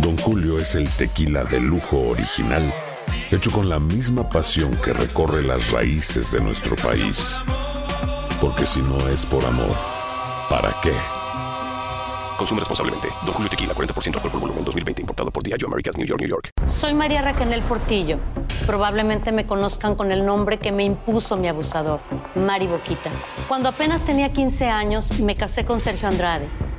Don Julio es el tequila de lujo original, hecho con la misma pasión que recorre las raíces de nuestro país. Porque si no es por amor, ¿para qué? Consume responsablemente. Don Julio Tequila, 40% alcohol por volumen, 2020. Importado por Diageo Americas, New York, New York. Soy María Raquel Portillo. Probablemente me conozcan con el nombre que me impuso mi abusador, Mari Boquitas. Cuando apenas tenía 15 años, me casé con Sergio Andrade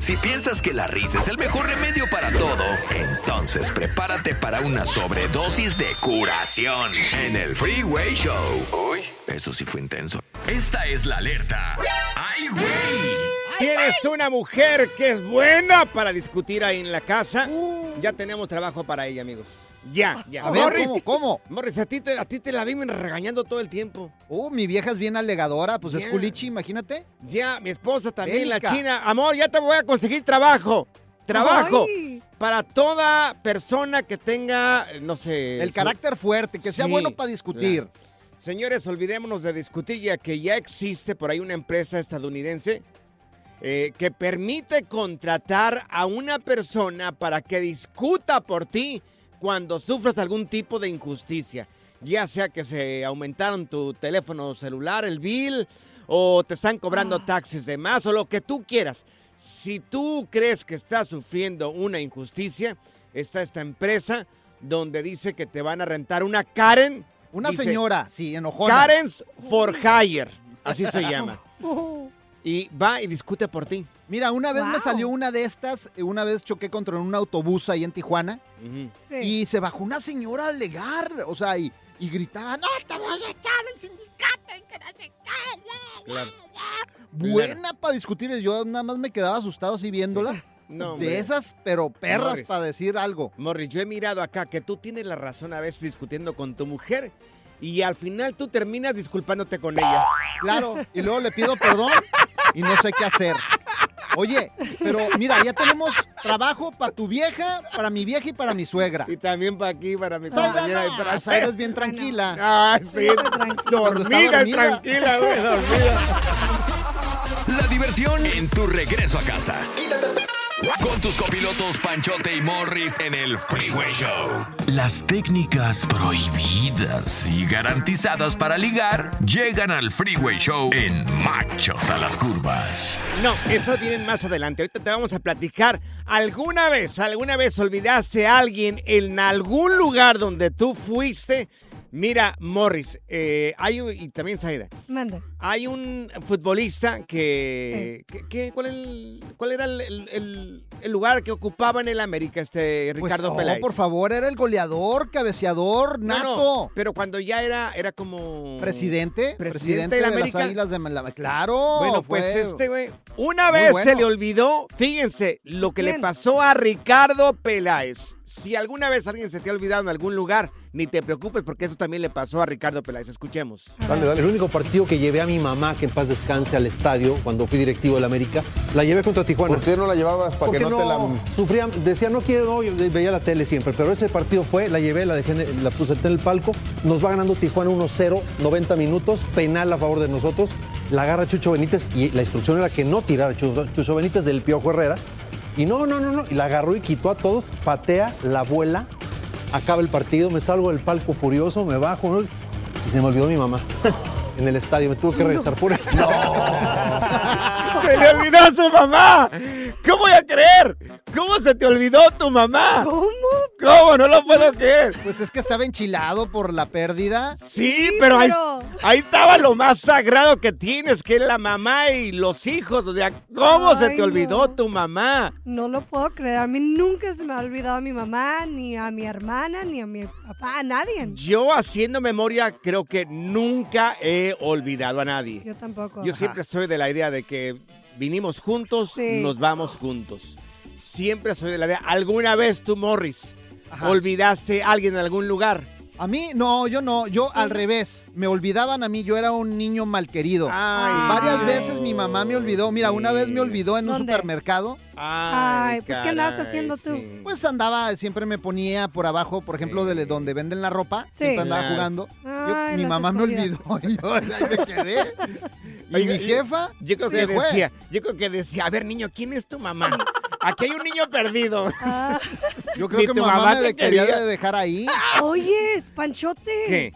Si piensas que la risa es el mejor remedio para todo, entonces prepárate para una sobredosis de curación en el Freeway Show. Uy, eso sí fue intenso. Esta es la alerta. ¡Ay, güey! ¿Tienes una mujer que es buena para discutir ahí en la casa? Ya tenemos trabajo para ella, amigos. Ya, ya. A ver, ¿cómo, cómo? Morris, a ti, te, a ti te la viven regañando todo el tiempo. Uh, mi vieja es bien alegadora, pues es culichi, imagínate. Ya, mi esposa también, Bélica. la china. Amor, ya te voy a conseguir trabajo. Trabajo. Para toda persona que tenga, eh, no sé... El su- carácter fuerte, que sea Sí, bueno para discutir. claro. Señores, olvidémonos de discutir ya que ya existe por ahí una empresa estadounidense eh, que permite contratar a una persona para que discuta por ti cuando sufras algún tipo de injusticia. Ya sea que se aumentaron tu teléfono celular, el bill, o te están cobrando taxes de más, o lo que tú quieras. Si tú crees que estás sufriendo una injusticia, está esta empresa donde dice que te van a rentar una Karen. Una Dice, señora, sí, enojona. Karen's for Hire, así se llama. Y va y discute por ti. Mira, una vez me salió una de estas, eh, una vez choqué contra un autobús ahí en Tijuana. Sí. y se bajó una señora a alegar, o sea, y, y gritaba, no, te voy a echar el sindicato y que no sé qué". Claro. Buena para discutir, yo nada más me quedaba asustado así viéndola. No, de esas, pero perras para decir algo. Morris, yo he mirado acá que tú tienes la razón a veces discutiendo con tu mujer y al final tú terminas disculpándote con ella. Claro, y luego le pido perdón y no sé qué hacer. Oye, pero mira, ya tenemos trabajo para tu vieja, para mi vieja y para mi suegra. Y también para aquí, para mi compañera de no, tra- Zaira es bien tranquila. Ah, sí. Cuando está dormida, dormida. tranquila, güey, dormida. La diversión en tu regreso a casa. Con tus copilotos Panchote y Morris en el Freeway Show. Las técnicas prohibidas y garantizadas para ligar llegan al Freeway Show en Machos a las Curvas. No, esas vienen más adelante. Ahorita te vamos a platicar. ¿Alguna vez, alguna vez olvidaste a alguien en algún lugar donde tú fuiste? Mira, Morris, eh, hay, y también Saida, Manda. Hay un futbolista que... que- que- ¿cuál, el- cuál era el, el- el- el lugar que ocupaba en el América este Pues, Ricardo oh, Peláez? por favor, era el goleador, cabeceador, No, nato. no, pero cuando ya era, era como... Presidente, Presidente presidente de la de, América. las Águilas de Mala- Claro. Bueno, pues este güey, una vez bueno. se le olvidó, fíjense, lo que le pasó a Ricardo Peláez. Si alguna vez alguien se te ha olvidado en algún lugar, ni te preocupes porque eso también le pasó a Ricardo Peláez. Escuchemos. El único partido que llevé a mi mamá, que en paz descanse, al estadio cuando fui directivo de la América, la llevé contra Tijuana. ¿Por qué no la llevabas para que Porque no, te la... sufría, decía, no quiero, no, yo veía la tele siempre, pero ese partido fue, la llevé, la dejé, en el- la puse en el palco, nos va ganando Tijuana 1-0, 90 minutos, penal a favor de nosotros, la agarra Chucho Benítez y la instrucción era que no tirara Chucho, Chucho Benítez del Piojo Herrera, y no, no, no, no, y la agarró y quitó a todos, patea, la vuela, acaba el partido, me salgo del palco furioso, me bajo, ¿no? y se me olvidó mi mamá. En el estadio, me tuve que regresar por ella. ¡Se le olvidó a su mamá! ¿Cómo voy a creer? ¿Cómo se te olvidó tu mamá? ¿Cómo? ¿Cómo? No lo puedo creer. Pues es que estaba enchilado por la pérdida. Sí, pero, ahí- pero- Ahí, estaba lo más sagrado que tienes, que es la mamá y los hijos. O sea, ¿cómo se te olvidó no. tu mamá? No lo puedo creer. A mí nunca se me ha olvidado a mi mamá, ni a mi hermana, ni a mi papá, a nadie. Yo haciendo memoria creo que nunca he olvidado a nadie. Yo tampoco. Yo siempre soy de la idea de que vinimos juntos, Sí. nos vamos juntos. Siempre soy de la idea. ¿Alguna vez tú, Morris, Ajá. olvidaste a alguien en algún lugar? A mí, no, yo no, yo al revés. Me olvidaban a mí, yo era un niño malquerido. Ay, Varias veces mi mamá me olvidó. Mira, una vez me olvidó en un supermercado. Ay, pues, ¿qué andabas haciendo tú? sí. Pues andaba, siempre me ponía por abajo, por ejemplo, de donde venden la ropa. Sí. Siempre andaba Claro. jugando. Yo- mi mamá me olvidó y yo me quedé. Y mi jefa Yo creo que fue. decía, yo creo que decía, a ver niño, ¿quién es tu mamá? Aquí hay un niño perdido. Ah, Yo creo Ni que tu mamá, mamá me te de- quería quería. de dejar ahí. Oye, Panchote. ¿Qué?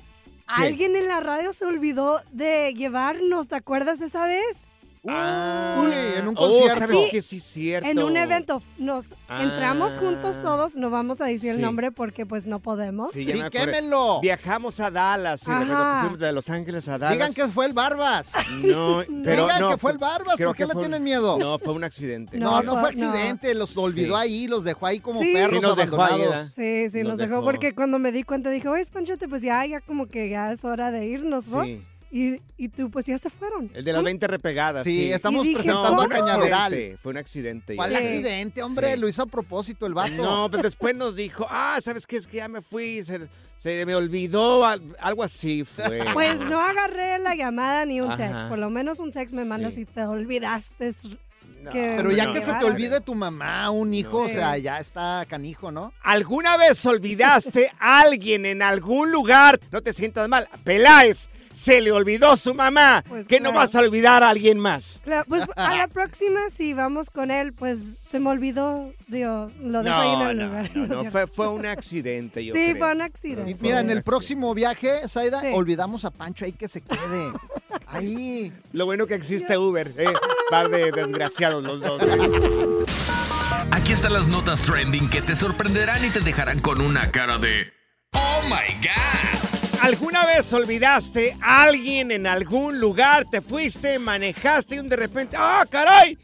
Alguien en la radio se olvidó de llevarnos, ¿te acuerdas esa vez? Uy, en un Oh, concierto. ¿sabes Sí. qué? Sí, es cierto. En un evento. Nos Ah. entramos juntos todos, no vamos a decir Sí. el nombre porque pues no podemos. Sí, Sí, quémelo. Viajamos a Dallas, sí, que fuimos de Los Ángeles a Dallas. Digan que fue el Barbas. No, pero Digan no, que fue el Barbas, creo ¿por qué que le un- tienen miedo? No, fue un accidente. No, no, No, fue no. accidente, los olvidó Sí. ahí, los dejó ahí como Sí. perros Sí, nos dejó ahí, abandonados. ¿verdad? Sí, sí, nos, Nos dejó, dejó. porque cuando me di cuenta dije, oye, Panchote, pues ya, ya como que ya es hora de irnos, ¿no? Sí. Y, y tú, pues ya se fueron. El de las 20 repegadas. Sí, Sí, estamos dije, presentando fue a un Cañaveral. accidente, Fue un accidente. ¿Cuál accidente, hombre? Sí. Lo hizo a propósito el vato. No, pero después nos dijo, ah, ¿sabes qué? Es que ya me fui, se, se me olvidó, al- algo así fue. Pues no agarré la llamada ni un Ajá. text. Por lo menos un text me mandas Sí. si te olvidaste. No, Pero ya no, que se te olvide tu mamá, un hijo, No. o sea, ya está canijo, ¿no? ¿Alguna vez olvidaste a alguien en algún lugar? No te sientas mal. Peláez, se le olvidó su mamá. Pues que no vas a olvidar a alguien más. Claro, pues a la próxima, si vamos con él, pues se me olvidó, digo, lo dejo ahí en No, el no, lugar. no, fue, fue un accidente, yo sí, creo. fue un Y accidente. mira, en el próximo viaje, Zaida, Sí. olvidamos a Pancho ahí que se quede. Ahí. Lo bueno que existe Uber, eh. Par de desgraciados los dos. Aquí están las notas trending que te sorprenderán y te dejarán con una cara de ¡Oh my God! ¿Alguna vez olvidaste a alguien en algún lugar? Te fuiste, manejaste y de repente, ¡ah, caray!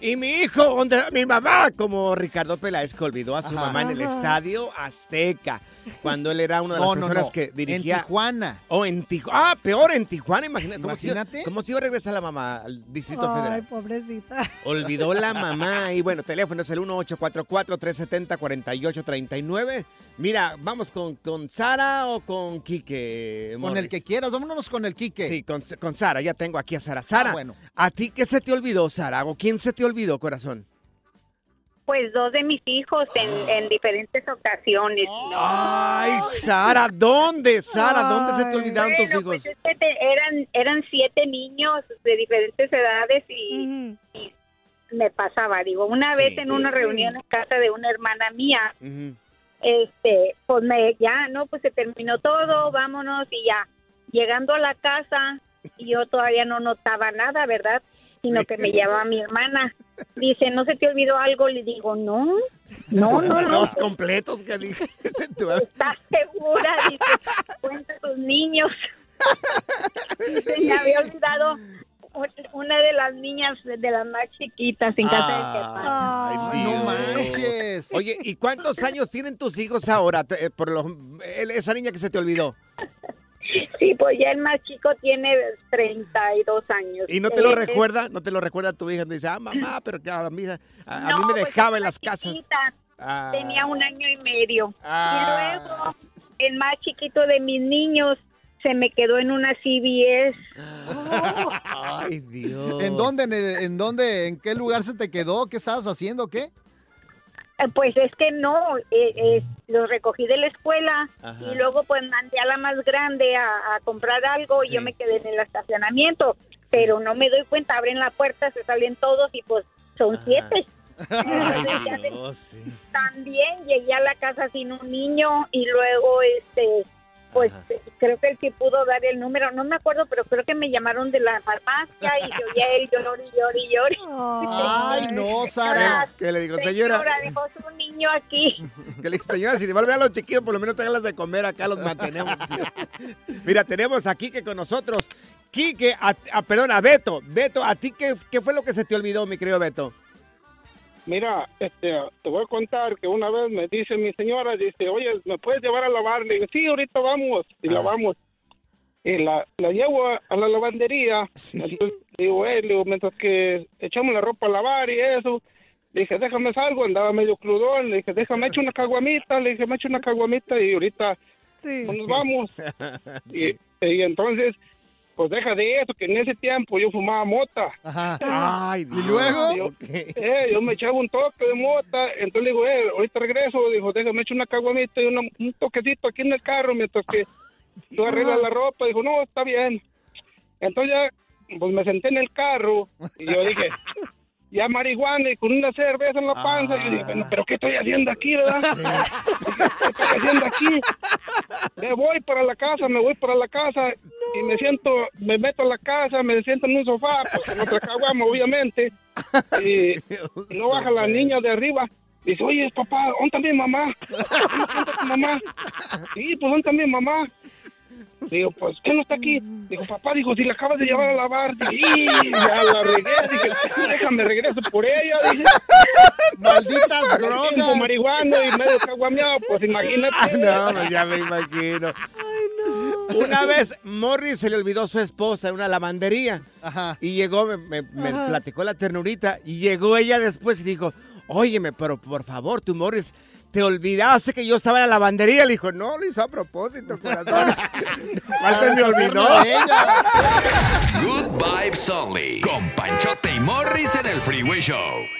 Y mi hijo, donde mi mamá, como Ricardo Peláez, que olvidó a su Ajá. mamá en el estadio Azteca, cuando él era una de las No, personas no. que dirigía. En Tijuana. O en Tijuana. Ah, peor en Tijuana, imagínate. ¿Cómo, Imagínate. Cómo si iba a regresar la mamá al Distrito Ay, Federal? pobrecita. Olvidó la mamá. Y bueno, teléfono es el 1844-370-4839. Mira, vamos con, con Sara o con Quique. Con el que quieras, vámonos con el Quique. Sí, con, con Sara. Ya tengo aquí a Sara. Sara, Ah, bueno. ¿a ti qué se te olvidó, Sara? ¿O quién se te olvidó, corazón? Pues dos de mis hijos en, en diferentes ocasiones. Ay, Sara, ¿dónde, Sara? ¿Dónde se te olvidaron tus Bueno, hijos? pues es que te- eran, eran siete niños de diferentes edades y, me pasaba. Digo, una Sí. vez en una reunión en casa de una hermana mía, Ujú. este, pues me, ya, no, pues se terminó todo, vámonos y ya. Llegando a la casa, yo todavía no notaba nada, ¿verdad? Sino Sí. que me llevaba mi hermana. Dice, ¿no se te olvidó algo? Le digo, no, no, no, no. Dos completos que dije. ¿Estás segura? Dice, cuenta tus niños. Se me había olvidado un- una de las niñas, de las más chiquitas en casa de Ay, no manches. Oye, ¿y cuántos años tienen tus hijos ahora? Te- eh, Por lo- el- esa niña que se te olvidó. Sí, pues ya el más chico tiene 32 años. ¿Y no te lo Eh, recuerda? ¿No te lo recuerda tu hija? Dice, ah, mamá, pero que a mí, a, a mí me pues, dejaba en la las casas. Ah. Tenía un año y medio. Ah. Y luego, el más chiquito de mis niños se me quedó en una CBS. Ay, Dios. ¿En dónde, en, el- en dónde, en qué lugar se te quedó? ¿Qué estabas haciendo? ¿Qué? Eh, Pues es que no, eh, eh, los recogí de la escuela Ajá. y luego pues mandé a la más grande a, a comprar algo y yo me quedé en el estacionamiento, pero no me doy cuenta, abren la puerta, se salen todos y pues son siete. Dios, sí. también llegué a la casa sin un niño y luego este pues creo que él sí pudo dar el número, no me acuerdo, pero creo que me llamaron de la farmacia y yo ya él llor y llor y llor. Ay, no, Sara. ¿Qué le digo, señora? Señora, dejó su niño aquí. Que le dije, señora, si le va a los chiquillos, por lo menos tráiganlas de comer acá, los mantenemos. Mira, tenemos a Quique con nosotros. Quique, a, a- perdón, a Beto. Beto, ¿a ti qué, qué fue lo que se te olvidó, mi querido Beto? Mira, este, te voy a contar que una vez me dice mi señora, dice, oye, ¿me puedes llevar a lavar? Le digo, sí, ahorita vamos, y lavamos. Y la, la llevo a, a la lavandería. Entonces, digo, eh, digo, mientras que echamos la ropa a lavar y eso, le dije, déjame salgo, andaba medio crudón, le dije, déjame echar una caguamita, le dije, me echo una caguamita y ahorita pues, nos vamos. Y, y entonces, pues deja de eso, que en ese tiempo yo fumaba mota. Ay, ¿Y luego? Yo, eh, yo me echaba un toque de mota, entonces le digo, eh, ahorita regreso, dijo, déjame echar una caguamita y una- un toquecito aquí en el carro mientras que tú arreglas la ropa. Dijo, no, está bien. Entonces ya, pues me senté en el carro y yo dije, ya marihuana y con una cerveza en la panza. Y yo dije, bueno, pero ¿qué estoy haciendo aquí, verdad? ¿Qué estoy haciendo aquí? Me voy para la casa, me voy para la casa y me siento, me meto a la casa, me siento en un sofá, pues con otra caguama, obviamente. Y, y no baja la niña de arriba. Dice, oye, papá, ¿dónde está mi mamá? ¿Dónde está tu mamá? Sí, pues ¿dónde está mi mamá? Digo, pues, ¿qué no está aquí? Dijo, papá, dijo, si la acabas de llevar a lavar. Dije, "Y, ya la regué. Dije, déjame regreso por ella. Dije, Malditas drogas. drogas. marihuana y medio caguameado, pues imagínate. No, pues ya me imagino. Una vez Morris se le olvidó su esposa en una lavandería. Y llegó, me, me- me Ajá. platicó la ternurita. Y llegó ella después y dijo, óyeme, pero por favor, tú Morris, te olvidaste que yo estaba en la lavandería. Le dijo, no, lo hizo a propósito, corazón. Más me olvidó. Good Vibes Only. Con Panchote y Morris en el Freeway Show.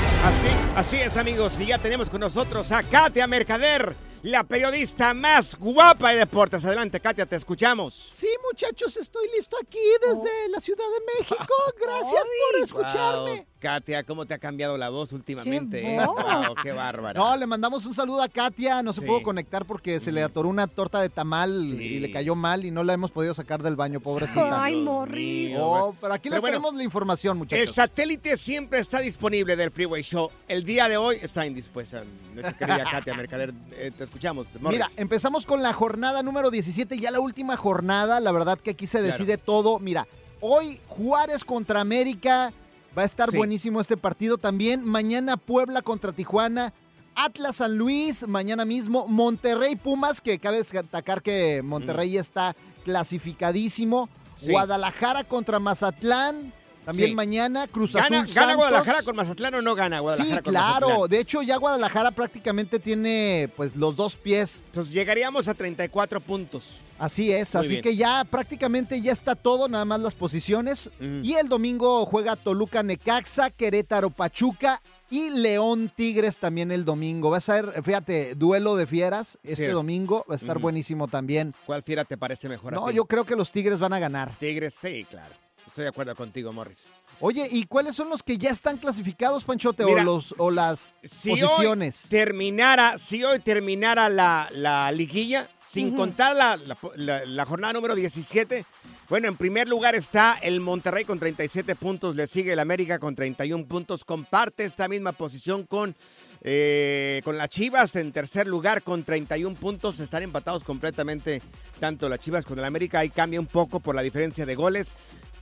Así, así es, amigos. Y ya tenemos con nosotros a Katia Mercader. La periodista más guapa de deportes. Adelante, Katia, te escuchamos. Sí, muchachos, estoy listo aquí desde la Ciudad de México. Gracias por escucharme. Wow, Katia, ¿cómo te ha cambiado la voz últimamente? voz. Wow, qué bárbara. No, le mandamos un saludo a Katia. No se Sí. pudo conectar porque se le atoró una torta de tamal y le cayó mal y no la hemos podido sacar del baño, pobrecita. Ay, Morris. Oh, pero aquí les Pero bueno, tenemos la información, muchachos. El satélite siempre está disponible del Freeway Show. El día de hoy está indispuesta nuestra querida Katia Mercader. Eh, te escuchamos. Morris. Mira, empezamos con la jornada número 17, ya la última jornada, la verdad que aquí se Claro. decide todo. Mira, hoy Juárez contra América, va a estar Sí. buenísimo este partido también. Mañana Puebla contra Tijuana, Atlas San Luis, mañana mismo Monterrey Pumas, que cabe destacar que Monterrey está clasificadísimo. Sí. Guadalajara contra Mazatlán, también Sí. mañana Cruz ¿Gana, Azul ¿Gana. Guadalajara con Mazatlán o no gana Guadalajara Sí, con claro. Mazatlán? De hecho, ya Guadalajara prácticamente tiene pues los dos pies. Entonces llegaríamos a 34 puntos. Así es, Muy así bien. que ya prácticamente ya está todo, nada más las posiciones. Y el domingo juega Toluca Necaxa, Querétaro Pachuca y León Tigres también el domingo. Va a ser, fíjate, duelo de fieras este Sí. domingo, va a estar buenísimo también. ¿Cuál fiera te parece mejor? a No, ti? yo creo que los Tigres van a ganar. Tigres, sí, claro. Estoy de acuerdo contigo, Morris. Oye, ¿y cuáles son los que ya están clasificados, Panchote, Mira, o, los, o las Si posiciones? hoy terminara, si hoy terminara la, la liguilla, sin contar la, la- la- la jornada número 17, bueno, en primer lugar está el Monterrey con 37 puntos, le sigue el América con 31 puntos, comparte esta misma posición con, eh, con las Chivas en tercer lugar con 31 puntos, están empatados completamente tanto las Chivas como el América, ahí cambia un poco por la diferencia de goles.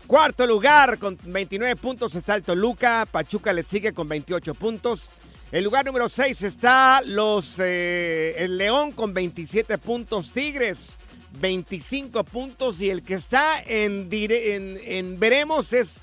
Cuarto lugar con 29 puntos está el Toluca, Pachuca le sigue con 28 puntos. El lugar número 6 está los eh, el León con 27 puntos, Tigres 25 puntos y el que está en, veremos es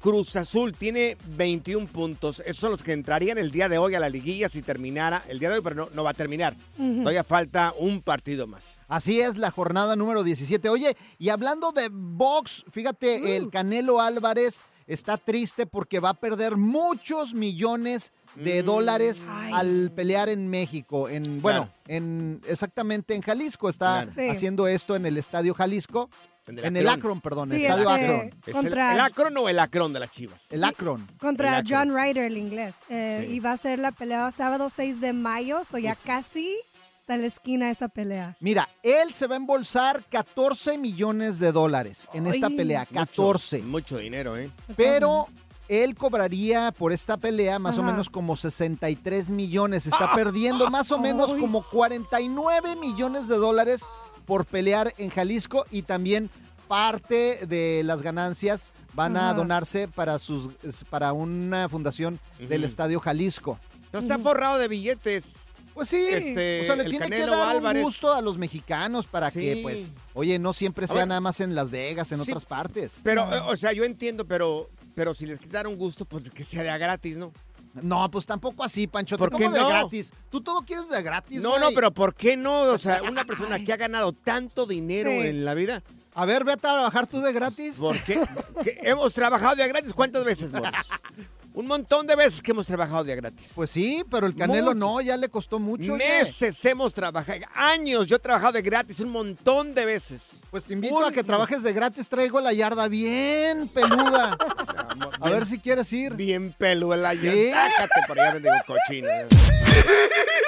Cruz Azul, tiene 21 puntos. Esos son los que entrarían el día de hoy a la liguilla si terminara el día de hoy, pero no, no va a terminar. Todavía falta un partido más. Así es, la jornada número 17. Oye, y hablando de box, fíjate, el Canelo Álvarez está triste porque va a perder muchos millones de dólares al pelear en México. En, bueno, en exactamente en Jalisco. Está Claro. Haciendo esto en el Estadio Jalisco. En el En el Akron. Akron, perdón, Sí, el Estadio este, Akron. ¿Es el, Contra- el Akron o el Acron de las Chivas? El Akron. Contra El Akron. John Ryder, el inglés. Eh, Sí. Y va a ser la pelea sábado 6 de mayo, o ya casi está en la esquina esa pelea. Mira, él se va a embolsar 14 millones de dólares en esta pelea. Mucho, 14. Mucho dinero, ¿eh? Pero él cobraría por esta pelea más o menos como 63 millones. Está perdiendo más o menos Ay. como 49 millones de dólares por pelear en Jalisco y también parte de las ganancias van a donarse para sus para una fundación del. Estadio Jalisco. Pero está forrado de billetes. Pues sí, Este, o sea, le tiene Canelo que dar Álvarez. un gusto a los mexicanos para Sí. que, pues, oye, no siempre sea nada más en Las Vegas, en Sí, otras partes. Pero, o sea, yo entiendo, pero, pero si les quitaron gusto, pues que sea de a gratis, ¿no? No, pues tampoco así, Pancho. ¿Por ¿Cómo qué de no? gratis? Tú todo quieres de gratis, No, güey. no, pero ¿por qué no? O sea, una persona que ha ganado tanto dinero Sí. en la vida, A ver, ve a trabajar tú de gratis. ¿por qué? ¿Qué? Hemos trabajado de gratis, ¿cuántas veces, Boris? Un montón de veces que hemos trabajado de a gratis. Pues sí, pero el Canelo Mucho. no, ya le costó mucho. Meses hemos trabajado, años yo he trabajado de gratis un montón de veces. Pues te invito a que trabajes de gratis. Traigo la yarda bien peluda. A ver si quieres ir. Bien peluda ya. Sí. Sácate por allá, bendigo cochino.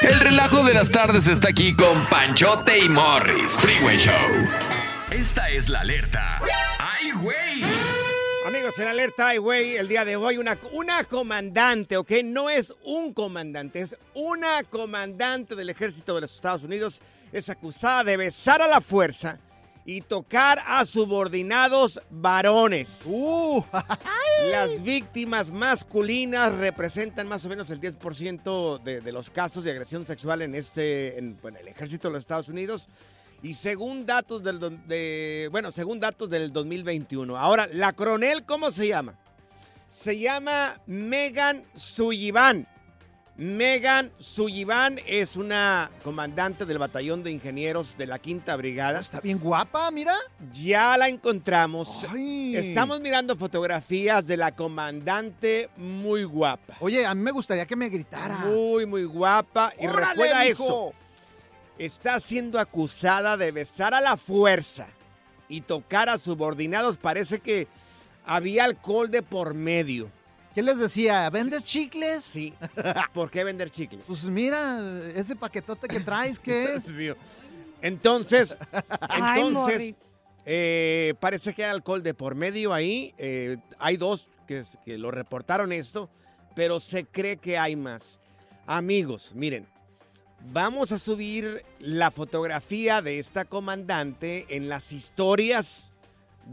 El relajo de las tardes está aquí con Panchote y Morris. Freeway Show. Esta es la alerta. ¡Ay, güey! Amigos, en alerta ay, güey, el día de hoy una, una comandante, ¿ok? No es un comandante, es una comandante del ejército de los Estados Unidos. Es acusada de besar a la fuerza y tocar a subordinados varones. Uh, Las víctimas masculinas representan más o menos el 10% de, de los casos de agresión sexual en este, en, el ejército de los Estados Unidos. Y según datos del, de, bueno, según datos del 2021. Ahora, la coronel, ¿cómo se llama? Se llama Megan Sullivan. Megan Sullivan es una comandante del batallón de ingenieros de la Quinta Brigada. está bien guapa, mira. Ya la encontramos. Ay. Estamos mirando fotografías de la comandante muy guapa. Oye, a mí me gustaría que me gritara. Muy, muy guapa. Y ¡Órale, recuerda esto. Está siendo acusada de besar a la fuerza y tocar a subordinados. Parece que había alcohol de por medio. ¿Qué les decía? ¿Vendes chicles? Sí. ¿Por qué vender chicles? Pues mira, ese paquetote que traes, ¿qué es? Entonces, Ay, entonces, eh, parece que hay alcohol de por medio ahí. eh, hay dos que, que lo reportaron esto, pero se cree que hay más. Amigos, miren, vamos a subir la fotografía de esta comandante en las historias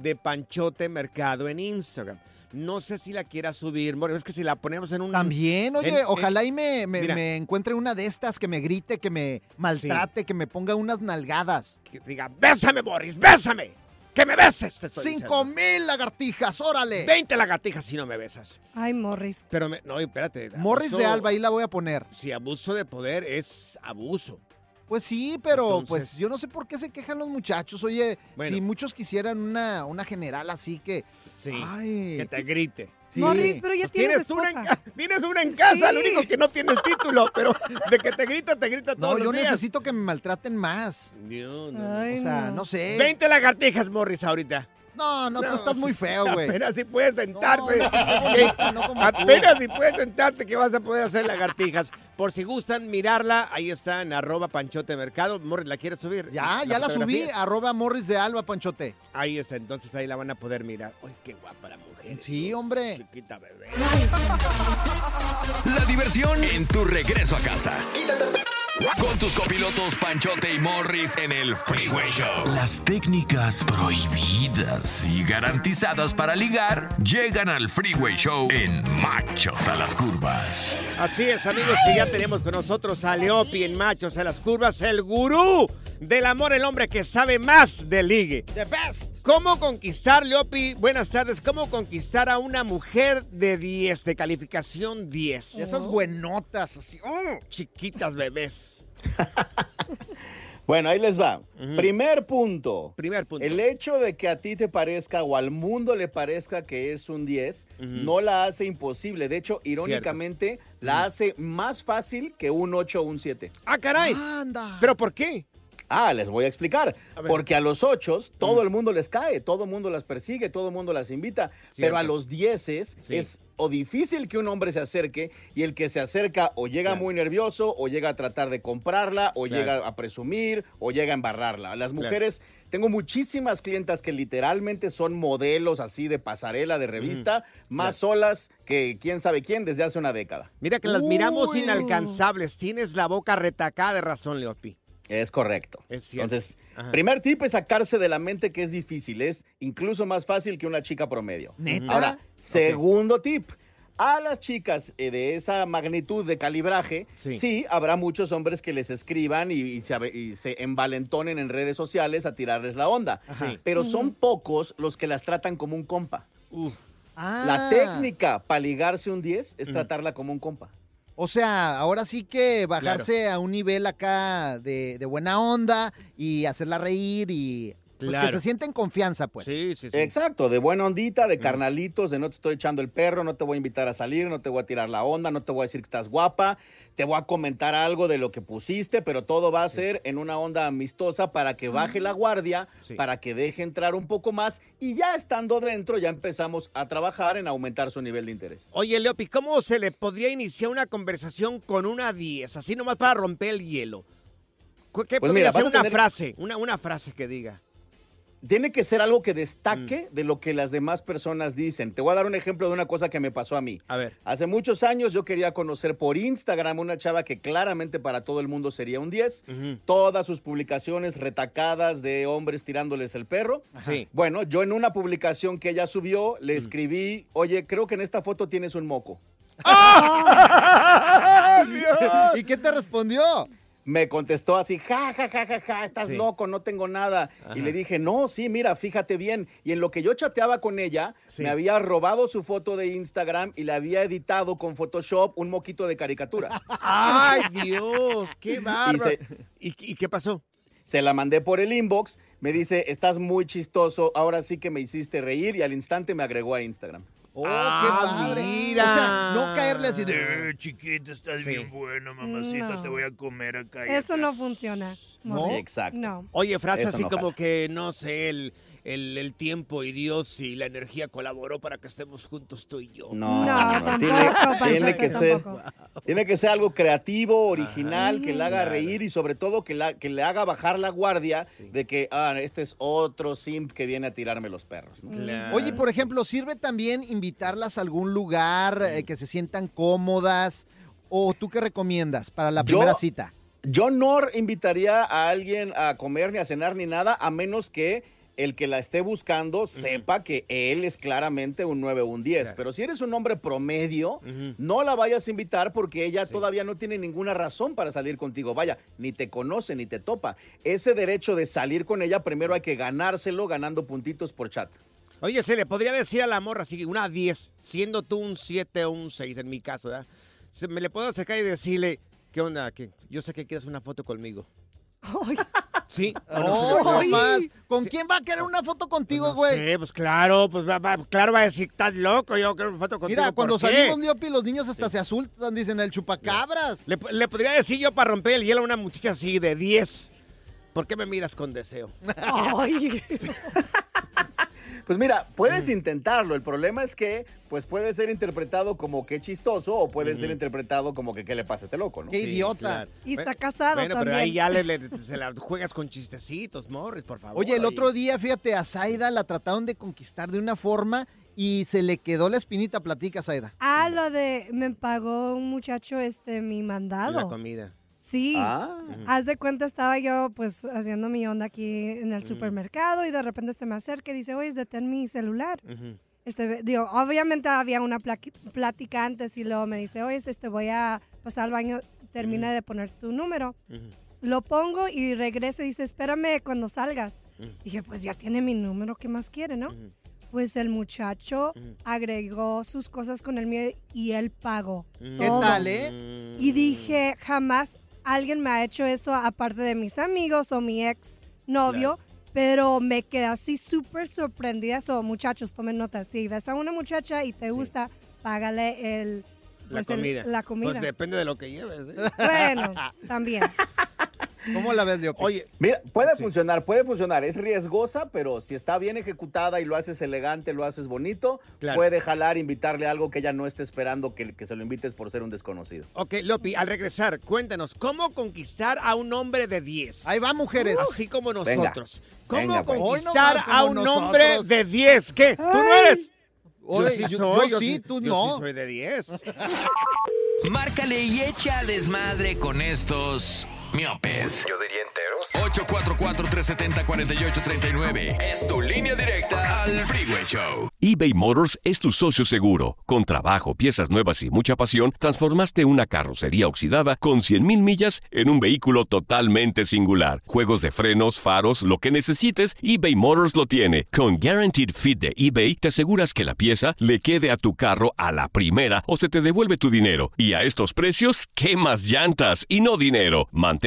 de Panchote Mercado en Instagram. No sé si la quiera subir, Morris, es que si la ponemos en un... También, oye, en- en- ojalá y me, me- Mira. me encuentre una de estas que me grite, que me maltrate, que me ponga unas nalgadas. Que diga, bésame, Morris, bésame. Que me beses. te estoy ¡Cinco diciendo. mil lagartijas, órale! 20 lagartijas si no me besas. Ay, Morris. Pero, me- no, espérate. Morris de Alba, ahí la voy a poner. Si abuso de poder es abuso. Pues sí, pero Entonces- pues yo no sé por qué se quejan los muchachos. Oye, Bueno. si muchos quisieran una, una general así que... Sí. Ay, Que te grite. Sí. Morris, pero ya Pues tienes, tienes, una en, tienes una en casa, Sí. lo único que no tiene el título, pero de que te grita, te grita No, todos yo los días. necesito que me maltraten más. No, no. Ay, O sea, no. no sé. 20 lagartijas, Morris, ahorita. No, no, tú estás muy feo, güey. Apenas si puedes sentarte. No, no, no, no, no. Apenas si puedes sentarte que vas a poder hacer lagartijas. Por si gustan mirarla, ahí está en arroba panchote mercado. Morris, ¿la quieres subir? Ya, ya la subí, arroba Morris de Alba, Panchote. Ahí está, entonces ahí la van a poder mirar. Uy, qué guapa la. Sí, hombre. Chiquita bebé. La diversión en tu regreso a casa. Con tus copilotos Panchote y Morris en el Freeway Show. Las técnicas prohibidas y garantizadas para ligar llegan al Freeway Show en Machos a las Curvas. Así es, amigos, y ya tenemos con nosotros a Leopi en Machos a las Curvas, el gurú del amor, el hombre que sabe más de ligue. The best. ¿Cómo conquistar, Leopi? Buenas tardes. ¿Cómo conquistar a una mujer de 10, de calificación 10? Esas buenotas, así. oh. Chiquitas bebés. Bueno, ahí les va. Primer punto. Primer punto. El hecho de que a ti te parezca o al mundo le parezca que es un 10 no la hace imposible. De hecho, irónicamente, la hace más fácil que un 8 o un 7. ¡Ah, caray! Anda. ¿Pero por qué? Ah, les voy a explicar. A. Porque a los 8 todo el mundo les cae, todo el mundo las persigue, todo el mundo las invita. Pero a los 10 Sí. es o difícil que un hombre se acerque y el que se acerca o llega Claro. muy nervioso o llega a tratar de comprarla o Claro. llega a presumir o llega a embarrarla. Las mujeres, tengo muchísimas clientas que literalmente son modelos así de pasarela, de revista, más solas que quién sabe quién desde hace una década. Mira que las miramos inalcanzables. Tienes la boca retacada de razón, Leopi. Es correcto. Es cierto. Entonces, Ajá. primer tip es sacarse de la mente que es difícil. Es incluso más fácil que una chica promedio. ¿Neta? Ahora, segundo tip. A las chicas eh, de esa magnitud de calibraje, Sí. sí. habrá muchos hombres que les escriban y, y se, y se envalentonen en redes sociales a tirarles la onda. Sí. Pero son pocos los que las tratan como un compa. Ah. La técnica para ligarse un 10 es tratarla como un compa. O sea, ahora sí que bajarse a un nivel acá de, de buena onda y hacerla reír y pues Claro. que se sienta en confianza, pues. Sí, sí, sí. Exacto, de buena ondita, Mm. de carnalitos, de no te estoy echando el perro, no te voy a invitar a salir, no te voy a tirar la onda, no te voy a decir que estás guapa, te voy a comentar algo de lo que pusiste, pero todo va a ser en una onda amistosa para que baje la guardia, Sí. para que deje entrar un poco más y ya estando dentro ya empezamos a trabajar en aumentar su nivel de interés. Oye, Leopi, ¿cómo se le podría iniciar una conversación con una 10? Así nomás para romper el hielo. ¿Cu- ¿Qué Pues podría mira, ser una tener- frase? Una, una frase que diga. Tiene que ser algo que destaque Mm. de lo que las demás personas dicen. Te voy a dar un ejemplo de una cosa que me pasó a mí. A ver. Hace muchos años yo quería conocer por Instagram una chava que claramente para todo el mundo sería un 10. Ujú. Todas sus publicaciones retacadas de hombres tirándoles el perro. Sí. Bueno, yo en una publicación que ella subió le escribí, oye, creo que en esta foto tienes un moco. ¿Y qué te respondió? Me contestó así, ja, ja, ja, ja, ja, estás Sí. loco, no tengo nada. Y le dije, no, sí, mira, fíjate bien. Y en lo que yo chateaba con ella, Sí. me había robado su foto de Instagram y le había editado con Photoshop un moquito de caricatura. ¡Ay, Dios! ¡Qué bárbaro! se- ¿Y, y qué pasó? Se la mandé por el inbox, me dice, estás muy chistoso, ahora sí que me hiciste reír y al instante me agregó a Instagram. Oh, Ah, qué padre. mira. O sea, no caerle así de... Eh, chiquita, estás Sí. bien buena, mamacita, No. te voy a comer acá. y Eso acá. no funciona. Morris. No. Oye, frase Eso así no como que, no sé, el, el, el tiempo y Dios y la energía colaboró para que estemos juntos tú y yo. No, No, no, tampoco, tiene, que ser, tiene que ser algo creativo, original, que le haga Claro. reír y sobre todo que, la, que le haga bajar la guardia de que, ah, este es otro simp que viene a tirarme los perros. ¿no? Oye, por ejemplo, ¿sirve también invitarlas a algún lugar eh, que se sientan cómodas? ¿O tú qué recomiendas para la Yo- primera cita? Yo no invitaría a alguien a comer ni a cenar ni nada, a menos que el que la esté buscando sepa que él es claramente un 9 o un 10. Pero si eres un hombre promedio, no la vayas a invitar porque ella todavía no tiene ninguna razón para salir contigo. Vaya, ni te conoce ni te topa. Ese derecho de salir con ella primero hay que ganárselo ganando puntitos por chat. Oye, se le podría decir a la morra así, una 10, siendo tú un 7 o un 6 en mi caso, ¿verdad? Se- me le puedo acercar y decirle, ¿qué onda? Que yo sé que quieres una foto conmigo. Sí. ¡Oh, no más! ¿Con quién va a querer una foto contigo, güey? Sí, pues claro, pues va, va- claro va a decir, estás loco, yo quiero una foto contigo. Mira, cuando ¿por qué?" salimos, Leopi, los niños hasta se asustan, dicen el chupacabras. Le, le podría decir yo para romper el hielo a una muchacha así de 10. ¿Por qué me miras con deseo? Pues mira, puedes Mm. intentarlo. El problema es que pues puede ser interpretado como que chistoso o puede ser interpretado como que qué le pasa a este loco, ¿no? Qué Sí, idiota. claro. Y está Bueno, casado Bueno, pero también. ahí ya le, le- se la juegas con chistecitos, Morris, por favor. Oye, el ahí. otro día, fíjate, a Zaida la trataron de conquistar de una forma y se le quedó la espinita. Platica, Zaida. Ah, lo de me pagó un muchacho este mi La mandado. comida. Sí. Ah. Haz de cuenta, estaba yo pues haciendo mi onda aquí en Mm. el supermercado y de repente se me acerca y dice, oye, detén mi celular. Este, digo, obviamente había una plática antes y luego me dice, oye, este, voy a pasar al baño, termina de poner tu número. Lo pongo y regreso y dice, espérame cuando salgas. Dije, pues ya tiene mi número, ¿qué más quiere, no? Pues el muchacho agregó sus cosas con el mío y él pagó. ¿Qué todo. tal, eh? Y dije, jamás alguien me ha hecho eso aparte de mis amigos o mi ex novio. Pero me quedé así súper sorprendida. So, muchachos, tomen nota. Si ves a una muchacha y te gusta, págale el, La pues, el- comida. la comida. Pues depende de lo que lleves. ¿eh? Bueno, también. ¿Cómo la ves, Leopi? Oye, Mira, puede funcionar, puede funcionar. Es riesgosa, pero si está bien ejecutada y lo haces elegante, lo haces bonito, Claro. puede jalar, invitarle algo que ella no esté esperando que, que se lo invites por ser un desconocido. ok, Lopi, al regresar, cuéntanos, ¿cómo conquistar a un hombre de 10? Ahí va, mujeres. Así como Venga. nosotros. ¿Cómo Venga, pues. Conquistar a un hombre de 10? ¿Qué? ¿Tú no eres? Oye, yo- yo sí, tú yo no. sí soy de 10. Márcale y echa desmadre con estos miopes. Yo diría enteros. 844-370-4839. Es tu línea directa al Freeway Show. eBay Motors es tu socio seguro. Con trabajo, piezas nuevas y mucha pasión, transformaste una carrocería oxidada con 100.000 millas en un vehículo totalmente singular. Juegos de frenos, faros, lo que necesites, eBay Motors lo tiene. Con Guaranteed Fit de eBay, te aseguras que la pieza le quede a tu carro a la primera o se te devuelve tu dinero. Y a estos precios, ¿qué más llantas y no dinero? Mantén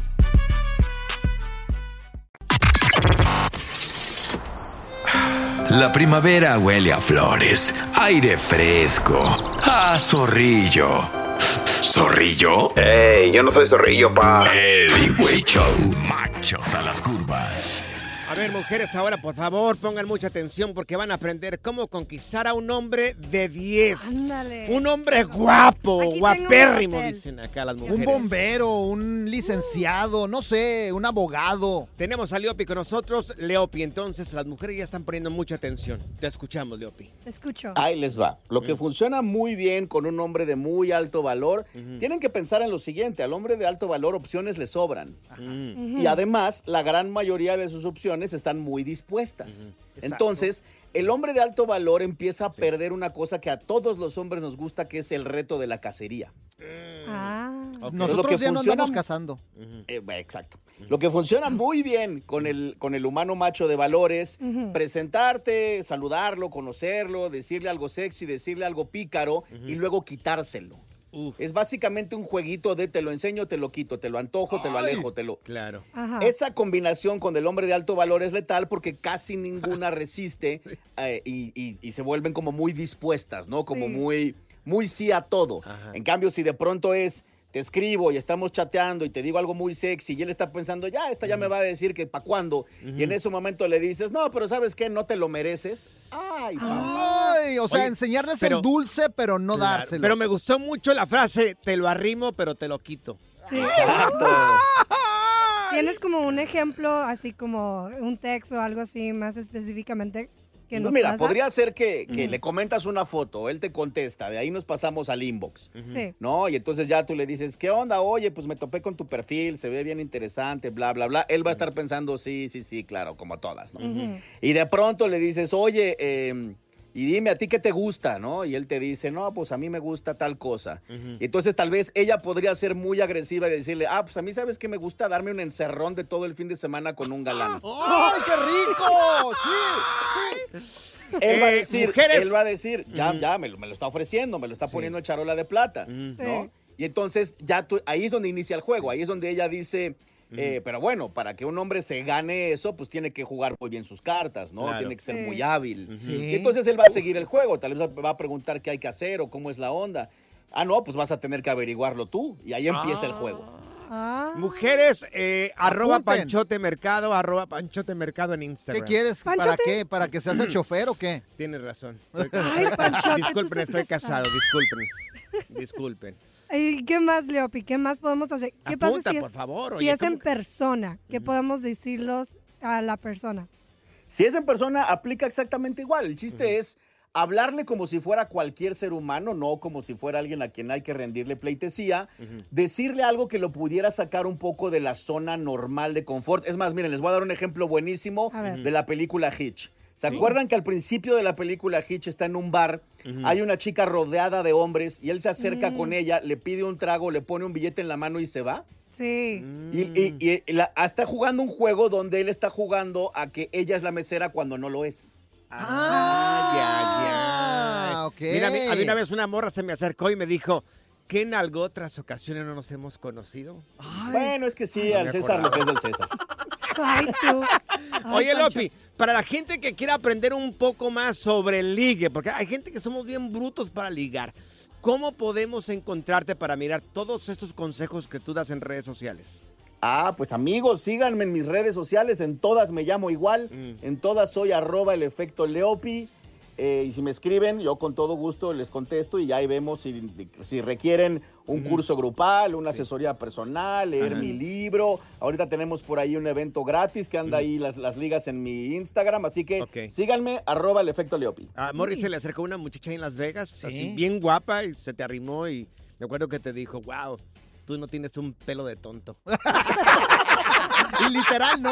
La primavera huele a flores, aire fresco, a zorrillo. ¿Zorrillo? Ey, yo no soy zorrillo, pa. El Show. Machos a las curvas. A ver, mujeres, ahora por favor pongan mucha atención porque van a aprender cómo conquistar a un hombre de 10. Ándale. Un hombre guapo, Aquí guapérrimo, dicen acá las mujeres. Un bombero, un licenciado, no sé, un abogado. Tenemos a Leopi con nosotros. Leopi, entonces las mujeres ya están poniendo mucha atención. Te escuchamos, Leopi. Te escucho. Ahí les va. Lo Mm. que funciona muy bien con un hombre de muy alto valor, tienen que pensar en lo siguiente, al hombre de alto valor opciones le sobran. Mm. Y además, la gran mayoría de sus opciones están muy dispuestas. Entonces, el hombre de alto valor empieza a perder una cosa que a todos los hombres nos gusta, que es el reto de la cacería. Ah. Entonces, Nosotros lo que ya no funciona- andamos cazando. Eh, exacto. Lo que funciona muy bien con el, con el humano macho de valores, Ujú. presentarte, saludarlo, conocerlo, decirle algo sexy, decirle algo pícaro y luego quitárselo. Es básicamente un jueguito de te lo enseño, te lo quito, te lo antojo, te lo alejo, te lo... Claro. Ajá. Esa combinación con el hombre de alto valor es letal porque casi ninguna resiste eh, y, y- y se vuelven como muy dispuestas, ¿no? Como muy, muy sí a todo. En cambio, si de pronto es, te escribo y estamos chateando y te digo algo muy sexy y él está pensando, ya, esta ya me va a decir que para cuándo. Y en ese momento le dices, no, pero ¿sabes qué? No te lo mereces. Ay, papá. O sea, Oye, enseñarles pero- el dulce, pero no Claro, dárselo. Pero me gustó mucho la frase, te lo arrimo, pero te lo quito. Sí. Exacto. ¿Tienes como un ejemplo, así como un texto o algo así más específicamente que Pues nos mira, pasa? podría ser que, que le comentas una foto, él te contesta, de ahí nos pasamos al inbox. Sí. ¿No? Y entonces ya tú le dices, ¿qué onda? Oye, pues me topé con tu perfil, se ve bien interesante, bla, bla, bla. Él va a estar pensando, sí, sí, sí, claro, como todas, ¿no? Y de pronto le dices, oye, eh, y dime a ti qué te gusta, ¿no? Y él te dice, no, pues a mí me gusta tal cosa. Entonces tal vez ella podría ser muy agresiva y decirle, ah, pues a mí sabes que me gusta darme un encerrón de todo el fin de semana con un galán. ¡Ay, qué rico! Sí, sí. Él va a Eh, decir, mujeres. él va a decir, ya, ya, me lo, me lo está ofreciendo, me lo está Sí. poniendo en charola de plata. ¿no? Y entonces ya tú- ahí es donde inicia el juego, ahí es donde ella dice, eh, pero bueno, para que un hombre se gane eso, pues tiene que jugar muy bien sus cartas, ¿no? Claro. Tiene que ser Sí. muy hábil. Sí. Y entonces él va a seguir el juego, tal vez va a preguntar qué hay que hacer o cómo es la onda. Ah, no, pues vas a tener que averiguarlo tú. Y ahí empieza el juego. Ah. Mujeres, eh, arroba. Panchote Mercado, arroba Panchote Mercado en ¿Qué Instagram. quieres? ¿Para qué? ¿Para que seas el chofer o qué? Tienes razón. Ay, Panchote, tú disculpen, estoy casado, disculpen. Disculpen. ¿Y qué más, Leopi? ¿Qué más podemos hacer? ¿Qué Apunta, pasa si por es, favor, si oye, es en ¿cómo que- persona? ¿Qué podemos decirlos a la persona? Si es en persona, aplica exactamente igual. El chiste es hablarle como si fuera cualquier ser humano, no como si fuera alguien a quien hay que rendirle pleitesía. Decirle algo que lo pudiera sacar un poco de la zona normal de confort. Es más, miren, les voy a dar un ejemplo buenísimo de la película Hitch. ¿Se Sí. acuerdan que al principio de la película Hitch está en un bar, hay una chica rodeada de hombres y él se acerca con ella, le pide un trago, le pone un billete en la mano y se va? Sí. Y, y- y- y la- está jugando un juego donde él está jugando a que ella es la mesera cuando no lo es. Ah, ya, ya. Ah, ok. Mira, a mí, a mí una vez una morra se me acercó y me dijo, ¿qué en algo otras ocasiones no nos hemos conocido? Bueno, es que sí, no al César lo que es del César. Ay, tú. Ay, Oye, Pancho. Lopi, para la gente que quiera aprender un poco más sobre el ligue, porque hay gente que somos bien brutos para ligar, ¿cómo podemos encontrarte para mirar todos estos consejos que tú das en redes sociales? Ah, pues amigos, síganme en mis redes sociales, en todas me llamo igual, Mm. en todas soy arroba el efecto Leopi. Eh, y si me escriben, yo con todo gusto les contesto y ya ahí vemos si, si requieren un curso grupal, una asesoría personal, leer Ajá. mi libro. Ahorita tenemos por ahí un evento gratis que anda ahí las, las ligas en mi Instagram, así que síganme arroba el efecto Leopi. A Morris se le acercó una muchacha en Las Vegas, Sí. así bien guapa, y se te arrimó y me acuerdo que te dijo, wow, tú no tienes un pelo de tonto. Y literal, no.